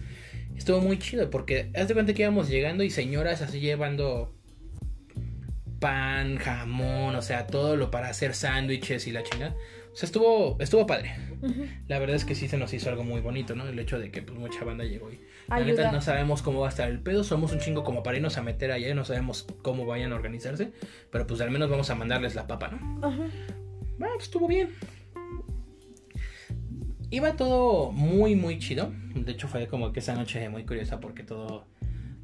Estuvo muy chido porque haz de cuenta que íbamos llegando y señoras así llevando pan, jamón, o sea, todo lo para hacer sándwiches y la chingada. O sea, estuvo, estuvo padre. La verdad es que sí se nos hizo algo muy bonito, ¿no? El hecho de que pues mucha banda llegó y la Ayuda. neta no sabemos cómo va a estar el pedo, somos un chingo como para irnos a meter allá no sabemos cómo vayan a organizarse, pero pues al menos vamos a mandarles la papa, ¿no? Ajá. Bueno, pues estuvo bien. Iba todo muy, muy chido. De hecho, fue como que esa noche muy curiosa porque todo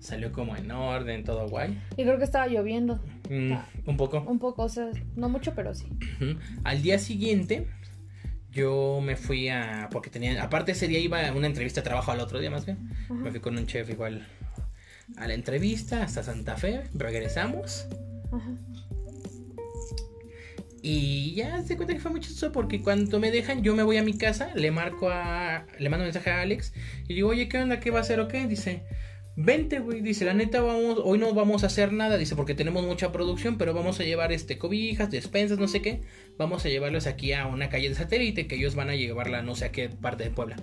salió como en orden, todo guay. Y creo que estaba lloviendo. Mm, un poco. Un poco, o sea, no mucho, pero sí. Al día siguiente, yo me fui a. Porque tenía. Aparte, ese día iba a una entrevista de trabajo al otro día, más bien. Me fui con un chef igual a la entrevista hasta Santa Fe. Regresamos. Ajá. Y ya se cuenta que fue muy chistoso porque cuando me dejan, yo me voy a mi casa, le marco a. Le mando mensaje a Alex y digo, oye, ¿qué onda? ¿Qué va a hacer o qué? Dice. Vente, güey, dice, la neta vamos, hoy no vamos a hacer nada, dice, porque tenemos mucha producción, pero vamos a llevar este cobijas, despensas, no sé qué, vamos a llevarlos aquí a una calle de satélite que ellos van a llevarla no sé a qué parte de Puebla.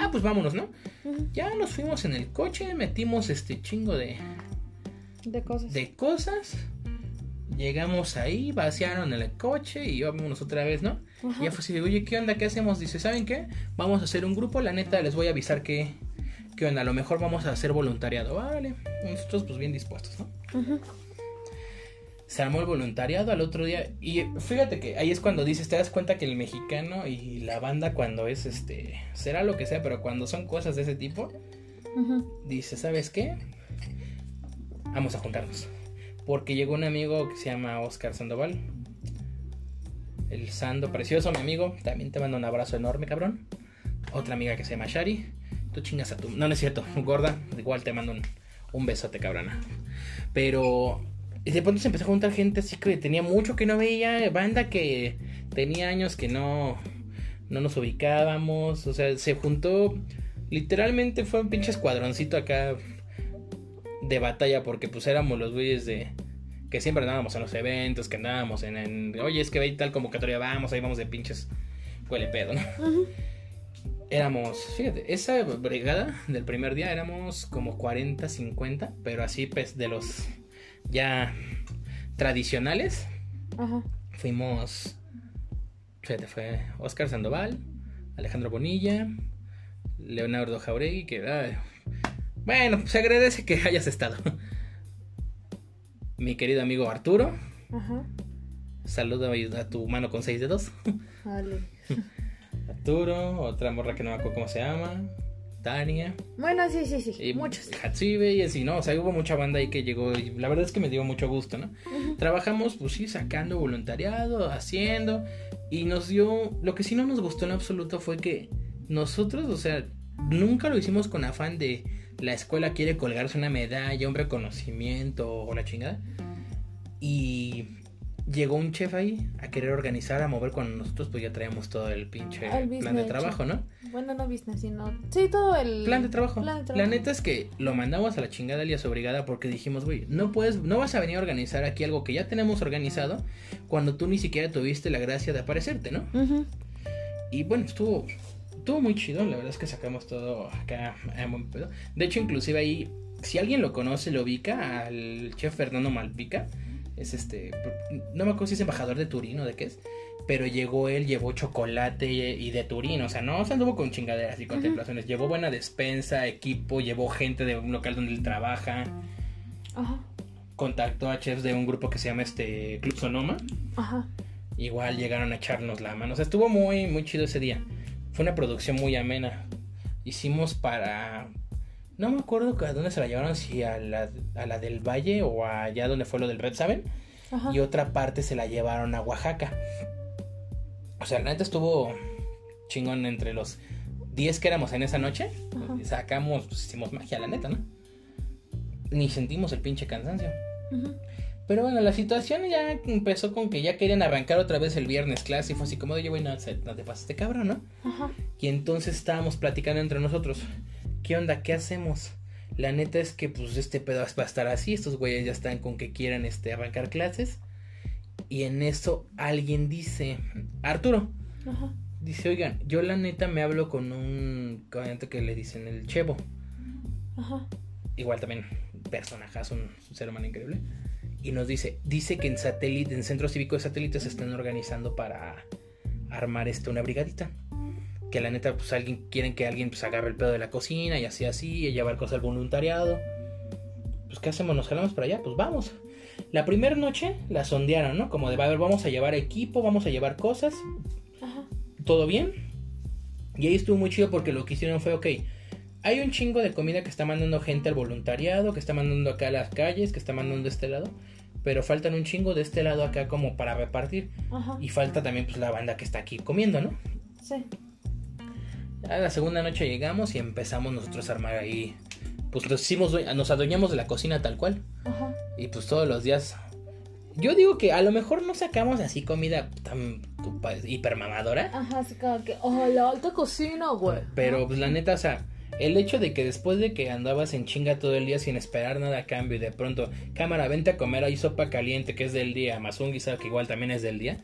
Ah, pues vámonos, ¿no? Ya nos fuimos en el coche, metimos este chingo de, De cosas. de cosas. Llegamos ahí, vaciaron el coche y vámonos otra vez, ¿no? Y ya fue así, de, oye, ¿qué onda? ¿Qué hacemos? Dice, ¿saben qué? Vamos a hacer un grupo, la neta les voy a avisar que, ¿qué onda? A lo mejor vamos a hacer voluntariado. Vale, nosotros pues bien dispuestos, ¿no? Ujú. Se armó el voluntariado al otro día y fíjate que ahí es cuando dices, te das cuenta que el mexicano y la banda cuando es este, será lo que sea, pero cuando son cosas de ese tipo, dice, ¿sabes qué? Vamos a juntarnos. Porque llegó un amigo que se llama Oscar Sandoval. El Sando, precioso, mi amigo. También te mando un abrazo enorme, cabrón. Otra amiga que se llama Shari. Tú chingas a tu... No, no es cierto. [laughs] Gorda. Igual te mando un, un besote, cabrona. Pero... Y de pronto se empezó a juntar gente así que tenía mucho que no veía. Banda que tenía años que no... No nos ubicábamos. O sea, se juntó... Literalmente fue un pinche escuadroncito acá de batalla porque pues éramos los güeyes de que siempre andábamos en los eventos, que andábamos en, oye, es que ve tal convocatoria, vamos, ahí vamos de pinches huele pedo, ¿no? Ujú. Éramos, fíjate, esa brigada del primer día éramos como 40, 50, pero así pues de los ya tradicionales, Ajá. fuimos, fíjate, fue Oscar Sandoval, Alejandro Bonilla, Leonardo Jauregui, que, ay, bueno, se agradece que hayas estado. Mi querido amigo Arturo, Ajá. saludo a tu mano con seis dedos. Vale. Arturo, otra morra que no me acuerdo cómo se llama, Tania. Bueno, sí, sí, sí. Y Muchos. Hatsibe y así, ¿no? O sea, hubo mucha banda ahí que llegó y la verdad es que me dio mucho gusto, ¿no? Ujú. Trabajamos, pues sí, sacando voluntariado, haciendo y nos dio... Lo que sí no nos gustó en absoluto fue que nosotros, o sea, nunca lo hicimos con afán de la escuela quiere colgarse una medalla, un reconocimiento o la chingada. Y llegó un chef ahí a querer organizar, a mover cuando nosotros pues ya traíamos todo el pinche plan de trabajo, ¿no? Bueno, no business, sino... Sí, todo el... Plan de trabajo. La neta es que lo mandamos a la chingada Elías obligada porque dijimos, güey, no puedes, no vas a venir a organizar aquí algo que ya tenemos organizado cuando tú ni siquiera tuviste la gracia de aparecerte, ¿no? Y bueno, estuvo, estuvo muy chido, la verdad es que sacamos todo acá De hecho, inclusive ahí, si alguien lo conoce, lo ubica, al chef Fernando Malpica es este, no me acuerdo si es embajador de Turín o de qué es, pero llegó él, llevó chocolate y de Turín, o sea, no se anduvo con chingaderas y contemplaciones, llevó buena despensa, equipo, llevó gente de un local donde él trabaja. Ajá. Contactó a chefs de un grupo que se llama este Club Sonoma. Ajá. Igual llegaron a echarnos la mano. O sea, estuvo muy, muy chido ese día. Fue una producción muy amena. Hicimos para no me acuerdo a dónde se la llevaron, si a la, a la del Valle o allá donde fue lo del Red Saben. Y otra parte se la llevaron a Oaxaca. O sea, la neta estuvo chingón entre los 10 que éramos en esa noche. Sacamos, pues hicimos magia, la neta, ¿no? Ni sentimos el pinche cansancio. Pero bueno, la situación ya empezó con que ya querían arrancar otra vez el viernes clase y fue así como de, oye, güey, no, te pasaste cabrón, ¿no? Y entonces estábamos platicando entre nosotros. ¿Qué onda? ¿Qué hacemos? La neta es que pues este pedo va a estar así, estos güeyes ya están con que quieran este, arrancar clases. Y en eso alguien dice, Arturo, dice, oigan, yo la neta me hablo con un comediante que le dicen el Chevo. Ajá. Igual también personajas, un, un ser humano increíble. Y nos dice, dice que en satélite, en Centro Cívico de Satélites se están organizando para armar este, una brigadita que la neta, pues alguien quieren que alguien pues agarre el pedo de la cocina y así así, y llevar cosas al voluntariado. Pues ¿qué hacemos? ¿Nos jalamos para allá? Pues vamos. La primera noche la sondearon, ¿no? Como de, a ver, vamos a llevar equipo, vamos a llevar cosas. Ajá. ¿Todo bien? Y ahí estuvo muy chido porque lo que hicieron fue, ok, hay un chingo de comida que está mandando gente al voluntariado, que está mandando acá a las calles, que está mandando de este lado. Pero faltan un chingo de este lado acá como para repartir. Ajá. Y falta también pues la banda que está aquí comiendo, ¿no? Sí. A la segunda noche llegamos y empezamos nosotros a armar ahí. Pues nos, hicimos, nos adueñamos de la cocina tal cual. Ajá. Y pues todos los días. Yo digo que a lo mejor no sacamos así comida tan hipermamadora. Ajá, así como que, oh, la alta cocina, güey. Pero pues la neta, o sea, el hecho de que después de que andabas en chinga todo el día sin esperar nada a cambio y de pronto, cámara, vente a comer ahí sopa caliente que es del día, más un guisado que igual también es del día,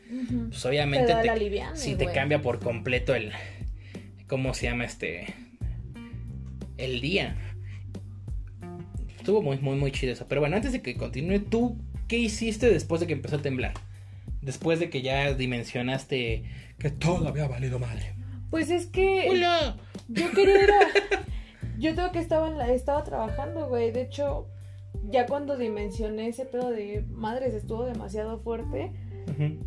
pues obviamente te, si te cambia por completo el, ¿Cómo se llama este? El día. Estuvo muy, muy, muy chido eso. Pero bueno, antes de que continúe, ¿tú qué hiciste después de que empezó a temblar? Después de que ya dimensionaste que todo había valido madre. Pues es que. ¡Hola! Yo quería. Yo tengo que estaba, estaba trabajando, güey. De hecho, ya cuando dimensioné ese pedo de madres estuvo demasiado fuerte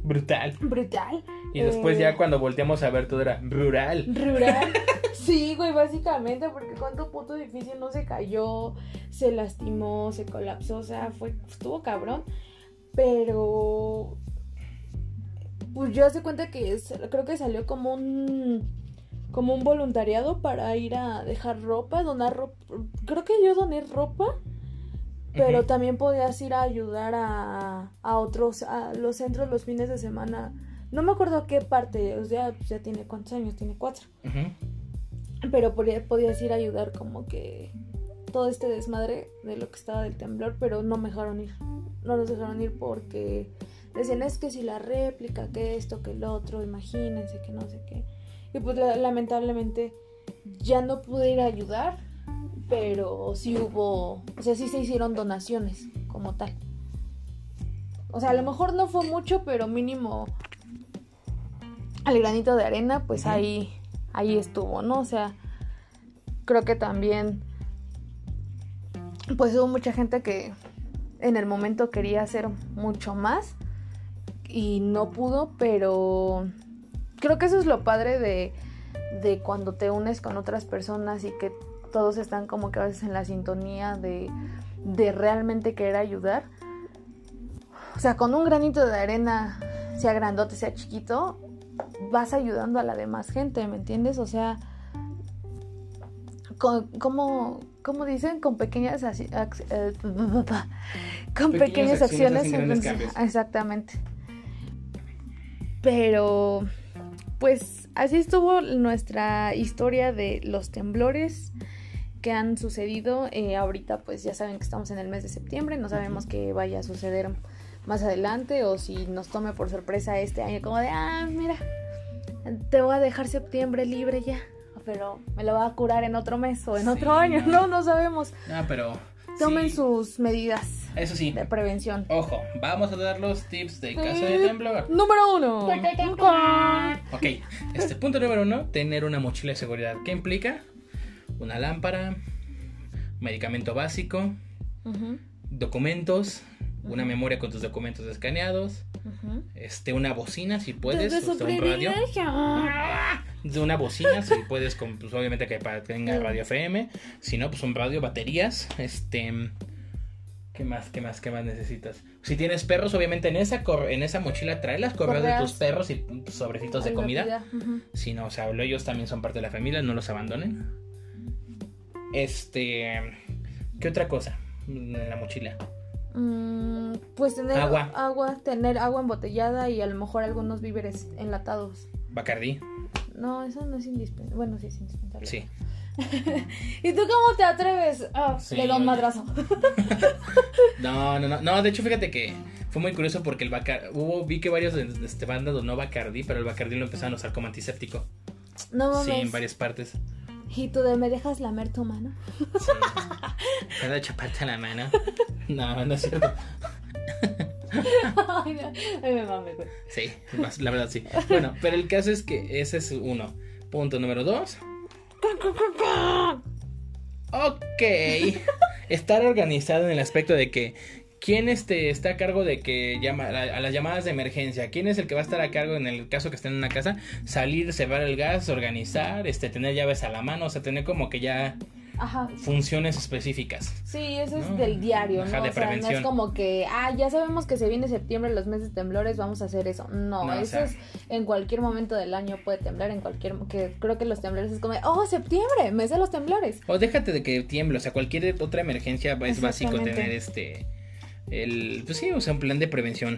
Brutal. Brutal. Y después ya eh, cuando volteamos a ver todo era rural. Rural. [laughs] Sí, güey, básicamente, porque cuánto puto difícil no se cayó, se lastimó, se colapsó, o sea, fue, estuvo cabrón. Pero pues yo hace cuenta que creo que salió como un como un voluntariado para ir a dejar ropa, donar ropa. Creo que yo doné ropa pero también podías ir a ayudar a, a otros, a los centros los fines de semana. No me acuerdo qué parte, o sea, ya tiene cuántos años, tiene cuatro. Pero podías ir a ayudar como que todo este desmadre de lo que estaba del temblor, pero no me dejaron ir. No nos dejaron ir porque decían es que si la réplica, que esto, que el otro, imagínense que no sé qué. Y pues lamentablemente ya no pude ir a ayudar pero sí hubo, o sea, sí se hicieron donaciones como tal. O sea, a lo mejor no fue mucho, pero mínimo al granito de arena, pues ahí, ahí estuvo, ¿no? O sea, creo que también, pues hubo mucha gente que en el momento quería hacer mucho más y no pudo, pero creo que eso es lo padre de, de cuando te unes con otras personas y que todos están como que a veces en la sintonía de, de realmente querer ayudar. O sea, con un granito de arena, sea grandote, sea chiquito, vas ayudando a la demás gente, ¿me entiendes? O sea, con, como, como dicen, con pequeñas, eh, [laughs] con Pequeñas pequeñas acciones exactamente. Pero, pues, así estuvo nuestra historia de los temblores que han sucedido. Eh, ahorita, pues, ya saben que estamos en el mes de septiembre, no sabemos qué vaya a suceder más adelante o si nos tome por sorpresa este año, como de, ah, mira, te voy a dejar septiembre libre ya. Pero me lo va a curar en otro mes o en otro año. no. No, no sabemos. No, pero. Tomen sí, sus medidas Eso sí. de prevención. Ojo, vamos a dar los tips de caso de temblor. Número uno. Ok, este punto número uno, tener una mochila de seguridad. ¿Qué implica? Una lámpara, medicamento básico, documentos, una memoria con tus documentos escaneados, este, una bocina si puedes, o sea, un radio. De una bocina, si puedes, con, pues obviamente que tenga radio FM. Si no, pues un radio, baterías. Este. ¿Qué más? ¿Qué más? ¿Qué más necesitas? Si tienes perros, obviamente en esa en esa mochila trae las correas de tus perros y sobrecitos de comida. ujú. Si no, o sea, ellos también son parte de la familia, no los abandonen. Este. ¿Qué otra cosa? En la mochila. Mm, pues tener Agua. agua, tener agua embotellada y a lo mejor algunos víveres enlatados. Bacardí. No, eso no es indispensable. Bueno, sí es indispensable. Sí. [laughs] ¿Y tú cómo te atreves? Ah, Sí, le doy un madrazo. [laughs] No, no, no. No, de hecho, fíjate que fue muy curioso porque el Bacar hubo, vi que varios de este banda donó Bacardí, pero el Bacardí lo empezaron a usar como antiséptico. No Sí, mames. en varias partes. ¿Y tú de me dejas lamer tu mano? Sí. ¿Puedo chaparte la mano? No, no es cierto. [laughs] Ay, no. Ay, me mames, güey. Sí, la verdad sí. Bueno, pero el caso es que ese es uno. Punto número dos. Ok. Estar organizado en el aspecto de que quién este, está a cargo de que llama a, a las llamadas de emergencia, quién es el que va a estar a cargo en el caso que estén en una casa, salir, cebar el gas, organizar, este, tener llaves a la mano, o sea, tener como que ya Ajá. funciones específicas. Sí, eso es No. del diario, Ajá, ¿no? de o sea, no es como que, ah, ya sabemos que se viene septiembre, los meses temblores, vamos a hacer eso. No, No, o eso sea- es en cualquier momento del año puede temblar, en cualquier, que creo que los temblores es como, oh, septiembre, mes de los temblores. O déjate de que tiemble, o sea, cualquier otra emergencia es básico tener este el pues sí, o sea, un plan de prevención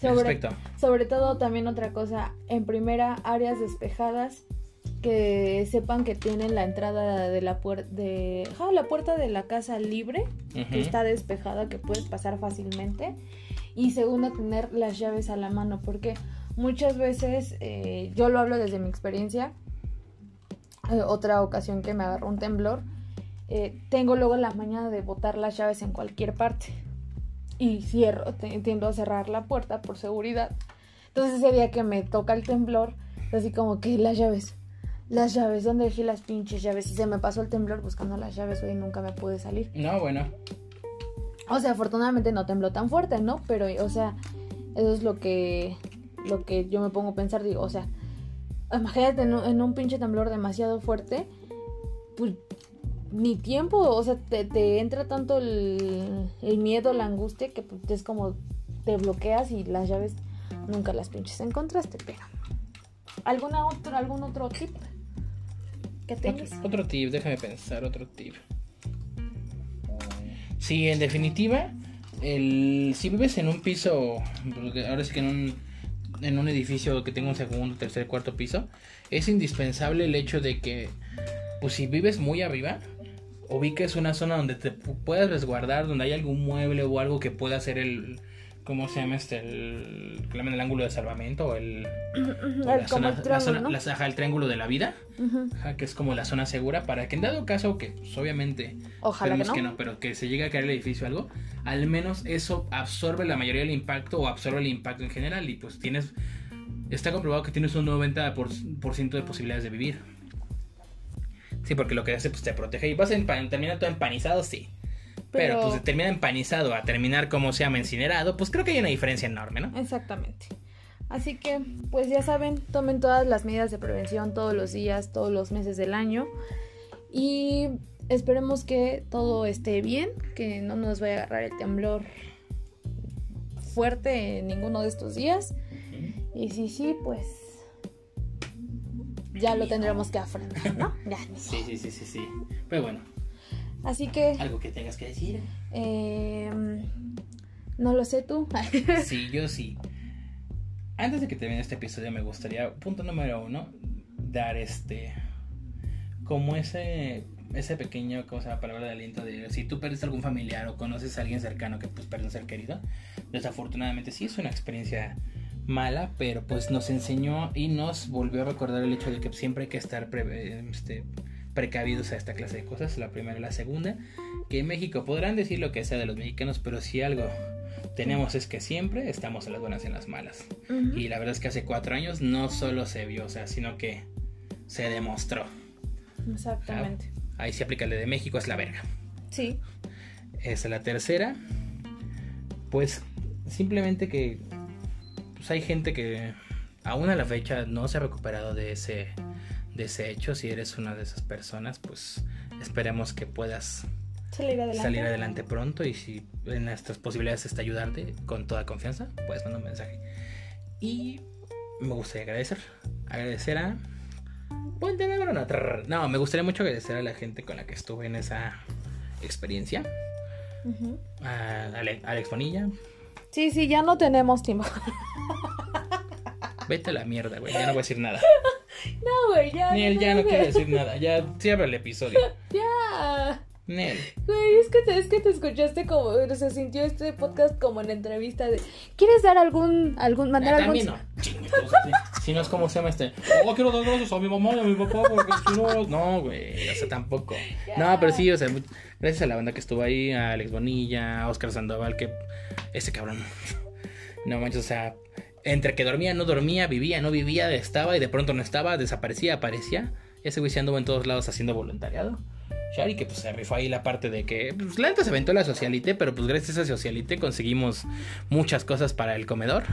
Sobre, sobre todo también otra cosa, en primera, áreas despejadas que sepan que tienen la entrada de la puerta de la puerta de la casa libre que está despejada, que puedes pasar fácilmente. Y segundo, tener las llaves a la mano, porque muchas veces, eh, yo lo hablo desde mi experiencia, eh, otra ocasión que me agarró un temblor, eh, tengo luego la mañana de botar las llaves en cualquier parte. Y cierro, tiendo a cerrar la puerta por seguridad. Entonces ese día que me toca el temblor, así como que las llaves, las llaves, ¿dónde dejé las pinches llaves? Y se me pasó el temblor buscando las llaves, güey, nunca me pude salir. No, bueno. O sea, afortunadamente no tembló tan fuerte, ¿no? Pero, o sea, eso es lo que, lo que yo me pongo a pensar, digo, o sea, imagínate en un, en un pinche temblor demasiado fuerte, pues ni tiempo, o sea, te, te entra tanto el, el miedo, la angustia, que pues, es como te bloqueas y las llaves nunca las pinches encontraste, pero... ¿Alguna otro, ¿Algún otro tip que Otro, tengas? otro tip, déjame pensar, otro tip. Sí, en definitiva, el, si vives en un piso, ahora sí que en un, en un edificio que tenga un segundo, tercer, cuarto piso, es indispensable el hecho de que, pues si vives muy arriba, ubiques una zona donde te pu- puedas resguardar, donde hay algún mueble o algo que pueda ser el, ¿cómo se llama este? El, llaman el ángulo de salvamento o el, o El- la zona- el la triángulo, zona- ¿no? la- ajá, el triángulo de la vida. Ajá, que es como la zona segura para que en dado caso que pues, obviamente Ojalá que no. que no, pero que se llegue a caer el edificio o algo, al menos eso absorbe la mayoría del impacto o absorbe el impacto en general y pues tienes está comprobado que tienes un 90% por, por ciento de posibilidades de vivir. Sí, porque lo que hace pues te protege y vas a terminar todo empanizado, sí. Pero, Pero- pues de terminar empanizado a terminar como se llama incinerado, pues creo que hay una diferencia enorme, ¿no? Exactamente. Así que, pues ya saben, tomen todas las medidas de prevención todos los días, todos los meses del año. Y esperemos que todo esté bien, que no nos vaya a agarrar el temblor fuerte en ninguno de estos días. Y si sí, pues ya lo tendremos que afrontar, ¿no? [laughs] Ya. Sí, sí, sí, sí, sí. Pero bueno, Así que, algo que tengas que decir. eh, no lo sé tú. [laughs] Sí, yo sí. Antes de que termine este episodio, me gustaría, punto número uno, dar este. Como ese. Ese pequeño, cosa, palabra de aliento de si tú perdiste algún familiar o conoces a alguien cercano que pues perdió un ser querido. Desafortunadamente sí es una experiencia mala, pero pues nos enseñó y nos volvió a recordar el hecho de que siempre hay que estar pre- este, precavidos a esta clase de cosas. La primera y la segunda, que en México podrán decir lo que sea de los mexicanos, pero si algo tenemos es que siempre estamos en las buenas y en las malas. Y la verdad es que hace cuatro años no solo se vio, o sea, sino que se demostró. Exactamente. Ahí se aplica el de México, es la verga. Sí. Esa es la tercera. Pues simplemente que pues hay gente que aún a la fecha no se ha recuperado de ese, de ese hecho. Si eres una de esas personas, pues esperemos que puedas Salir adelante. salir adelante pronto y si en nuestras posibilidades está ayudarte con toda confianza, puedes mandar un mensaje. Y me gustaría agradecer. Agradecer a... Ponte. No, me gustaría mucho agradecer a la gente con la que estuve en esa experiencia. Ujú. A Ale- Alex Bonilla. Sí, sí, ya no tenemos tiempo. Vete a la mierda, güey. Ya no voy a decir nada. [laughs] No, güey, ya. Ni él ya no quiere decir nada. Ya cierra el episodio. [laughs] Ya. Nel. Güey, es que, te, es que te escuchaste como, se sintió este podcast como en entrevista de, ¿quieres dar algún, algún, mandar Ah, algún... no. Chingue. Si no es como se llama este. Oh, quiero dar gracias a mi mamá y a mi papá porque si no. No, güey. O sea, tampoco. No, pero sí, o sea, gracias a la banda que estuvo ahí, a Alex Bonilla, a Oscar Sandoval, que. Ese cabrón. No manches, o sea. Entre que dormía, no dormía, vivía, no vivía, estaba y de pronto no estaba, desaparecía, aparecía. Ese güey se anduvo en todos lados haciendo voluntariado. Shari que pues se rifó ahí la parte de que pues, la neta se aventó la socialite, pero pues gracias a esa socialite conseguimos muchas cosas para el comedor.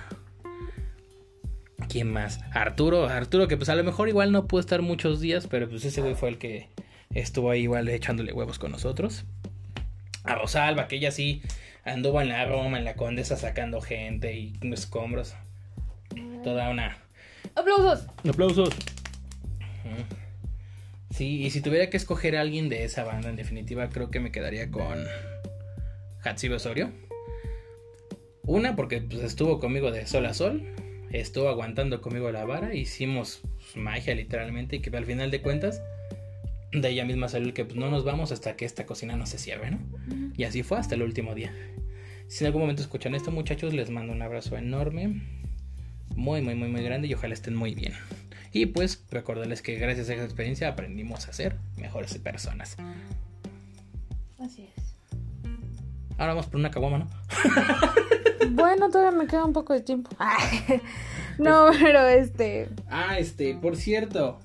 ¿Quién más? Arturo, Arturo que pues a lo mejor igual no pudo estar muchos días, pero pues ese güey fue el que estuvo ahí igual echándole huevos con nosotros. A Rosalba, que ella sí anduvo en la Roma, en la Condesa sacando gente y escombros. Toda una... ¡Aplausos! Aplausos. Sí, y si tuviera que escoger a alguien de esa banda, en definitiva, creo que me quedaría con Hatsibe Osorio. Una, porque pues, estuvo conmigo de sol a sol, estuvo aguantando conmigo la vara, hicimos magia literalmente, y que al final de cuentas, de ella misma salió el que pues, no nos vamos hasta que esta cocina no se cierre, ¿no? Y así fue hasta el último día. Si en algún momento escuchan esto, muchachos, les mando un abrazo enorme, muy, muy, muy, muy grande y ojalá estén muy bien. Y pues recordarles que gracias a esa experiencia aprendimos a ser mejores personas. Así es. Ahora vamos por una caguama, ¿no? [laughs] Bueno, todavía me queda un poco de tiempo. [laughs] no, pero este... Ah, este, por cierto.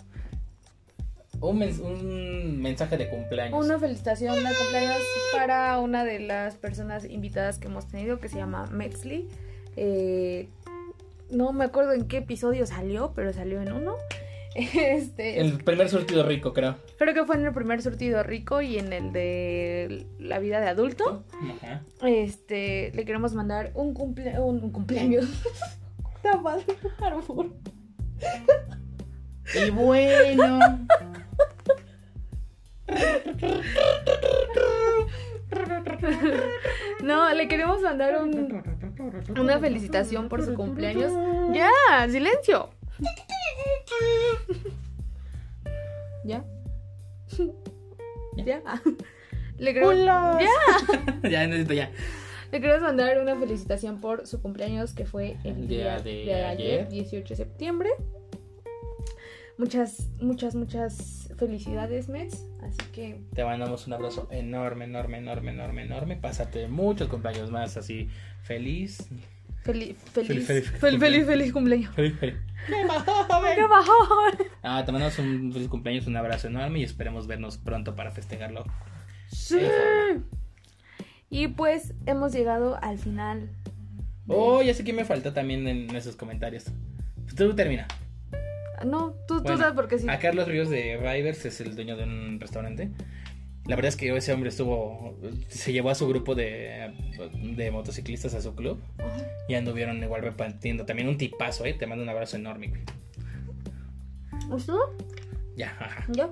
Un, mens- un mensaje de cumpleaños. Una felicitación de cumpleaños para una de las personas invitadas que hemos tenido que se llama Mexley. Eh, no me acuerdo en qué episodio salió, pero salió en uno. [laughs] Este, El primer surtido rico, creo. creo que fue en el primer surtido rico y en el de la vida de adulto. Ajá. Este, le queremos mandar un, cumple un, un cumpleaños. [laughs] Favor. Y bueno. [laughs] No, le queremos mandar un, una felicitación por su cumpleaños. Ya, silencio. [laughs] ¿Ya? ¿Ya? [laughs] Le queremos, ya. [laughs] ya necesito ya. Le queremos mandar una felicitación por su cumpleaños que fue el El día, día de de, ayer, ayer. 18 de septiembre. Muchas, muchas, muchas felicidades, Mets. Así que Te mandamos un abrazo enorme, enorme, enorme, enorme, enorme. Pásate muchos cumpleaños más así. Feliz. feliz, feliz, Feliz, feliz, feliz, cumpleaños. Feliz, feliz. [laughs] ¡Qué bajón! Ah, te mandamos un feliz cumpleaños, un abrazo enorme y esperemos vernos pronto para festejarlo. Sí. Y pues hemos llegado al final. Oh, ya sé que me falta también en esos comentarios. Tú termina. No, tú, tú Bueno, sabes porque sí. A Carlos Ríos de Rivers es el dueño de un restaurante. La verdad es que ese hombre estuvo. Se llevó a su grupo de, de motociclistas a su club. Ajá. Y anduvieron igual repartiendo. También un tipazo, ¿eh? Te mando un abrazo enorme, güey. ¿Es todo? Ya, ajá. ¿Ya?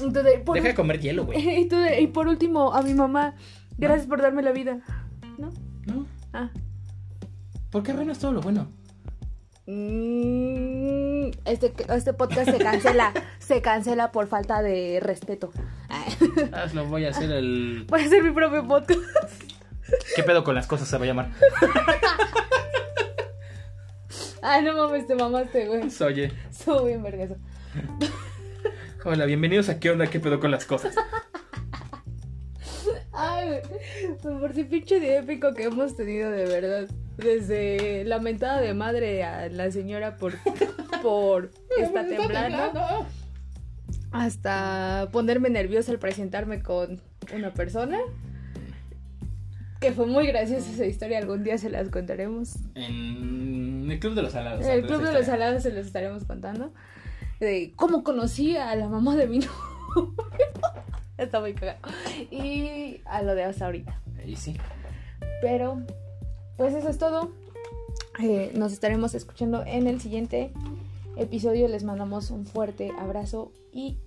Entonces, por, Deja de comer hielo, güey. [laughs] y, tú por último, a mi mamá, gracias por darme la vida. ¿No? ¿No? Ah. ¿Por qué arruinas todo lo bueno? Mm, este, este podcast se cancela. [laughs] se cancela por falta de respeto. Hazlo, voy a hacer el. Voy a hacer mi propio podcast. ¿Qué pedo con las cosas se va a llamar? Ay, [laughs] no mames, te mamaste, güey. Oye, Soy bien vergazo. [laughs] hola, bienvenidos a ¿Qué onda? ¿Qué pedo con las cosas? Ay, por si pinche día épico que hemos tenido de verdad. Desde la mentada de madre a la señora por, por [laughs] está temblando. Hasta ponerme nerviosa al presentarme con una persona. Que fue muy graciosa esa historia, algún día se las contaremos. En el Club de los Alados. En el Club de los Salados se los estaremos contando. De cómo conocí a la mamá de mi [laughs] novio. Está muy cagado. Y a lo de hasta ahorita. Y sí. Pero, pues eso es todo. Eh, nos estaremos escuchando en el siguiente episodio. Les mandamos un fuerte abrazo y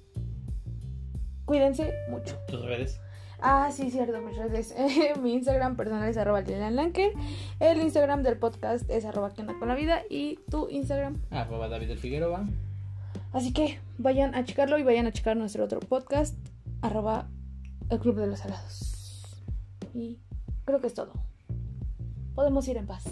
cuídense mucho. Tus redes. Ah, sí, cierto, mis redes. [laughs] mi Instagram personal es arroba Lanker. El Instagram del podcast es arroba que con la vida. Y tu Instagram. Arroba David del Figueroa. Así que vayan a checarlo y vayan a checar nuestro otro podcast. Arroba el Club de los Alados. Y creo que es todo. Podemos ir en paz.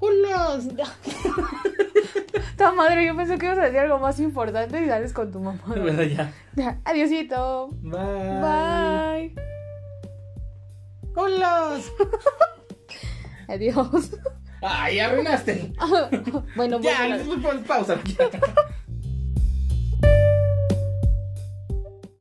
¡Hola! [laughs] Ta madre, yo pensé que ibas a decir algo más importante y sales con tu mamá. [laughs] Bueno, ya. Ya, Adiosito. Bye. Bye. ¡Hola! [laughs] Adiós. ¡Ay, arruinaste! bueno, Ya, bueno. pausa. Ya.